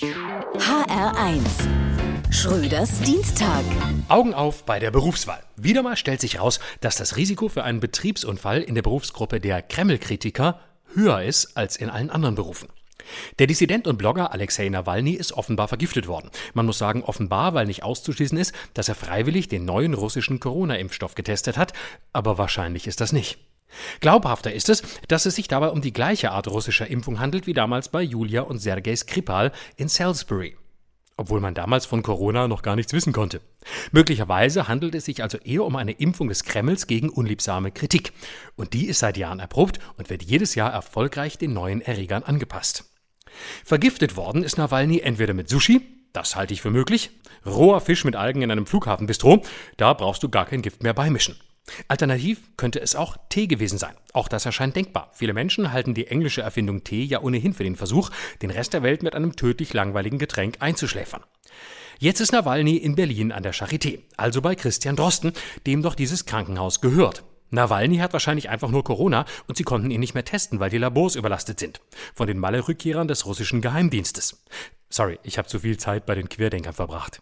HR1 Schröders Dienstag. Augen auf bei der Berufswahl. Wieder mal stellt sich heraus, dass das Risiko für einen Betriebsunfall in der Berufsgruppe der Kreml-Kritiker höher ist als in allen anderen Berufen. Der Dissident und Blogger Alexei Nawalny ist offenbar vergiftet worden. Man muss sagen offenbar, weil nicht auszuschließen ist, dass er freiwillig den neuen russischen Corona-Impfstoff getestet hat, aber wahrscheinlich ist das nicht. Glaubhafter ist es, dass es sich dabei um die gleiche Art russischer Impfung handelt wie damals bei Julia und Sergei Skripal in Salisbury. Obwohl man damals von Corona noch gar nichts wissen konnte. Möglicherweise handelt es sich also eher um eine Impfung des Kremls gegen unliebsame Kritik. Und die ist seit Jahren erprobt und wird jedes Jahr erfolgreich den neuen Erregern angepasst. Vergiftet worden ist Nawalny entweder mit Sushi, das halte ich für möglich, roher Fisch mit Algen in einem Flughafenbistro, da brauchst du gar kein Gift mehr beimischen. Alternativ könnte es auch Tee gewesen sein. Auch das erscheint denkbar. Viele Menschen halten die englische Erfindung Tee ja ohnehin für den Versuch, den Rest der Welt mit einem tödlich langweiligen Getränk einzuschläfern. Jetzt ist Nawalny in Berlin an der Charité, also bei Christian Drosten, dem doch dieses Krankenhaus gehört. Nawalny hat wahrscheinlich einfach nur Corona und sie konnten ihn nicht mehr testen, weil die Labors überlastet sind. Von den Malle-Rückkehrern des russischen Geheimdienstes. Sorry, ich habe zu viel Zeit bei den Querdenkern verbracht.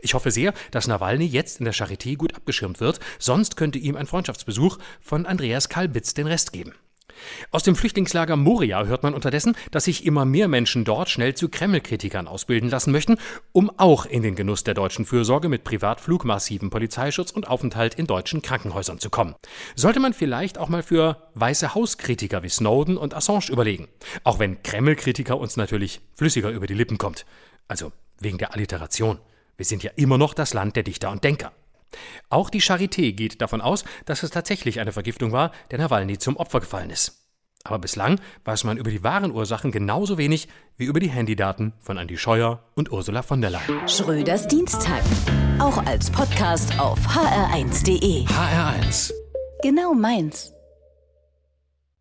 Ich hoffe sehr, dass Nawalny jetzt in der Charité gut abgeschirmt wird, sonst könnte ihm ein Freundschaftsbesuch von Andreas Kalbitz den Rest geben. Aus dem Flüchtlingslager Moria hört man unterdessen, dass sich immer mehr Menschen dort schnell zu Kreml-Kritikern ausbilden lassen möchten, um auch in den Genuss der deutschen Fürsorge mit Privatflug, massivem Polizeischutz und Aufenthalt in deutschen Krankenhäusern zu kommen. Sollte man vielleicht auch mal für Weiße Hauskritiker wie Snowden und Assange überlegen. Auch wenn Kreml-Kritiker uns natürlich flüssiger über die Lippen kommt. Also wegen der Alliteration. Wir sind ja immer noch das Land der Dichter und Denker. Auch die Charité geht davon aus, dass es tatsächlich eine Vergiftung war, der Nawalny zum Opfer gefallen ist. Aber bislang weiß man über die wahren Ursachen genauso wenig wie über die Handydaten von Andy Scheuer und Ursula von der Leyen. Schröders Dienstag. Auch als Podcast auf hr1.de. HR1. Genau meins.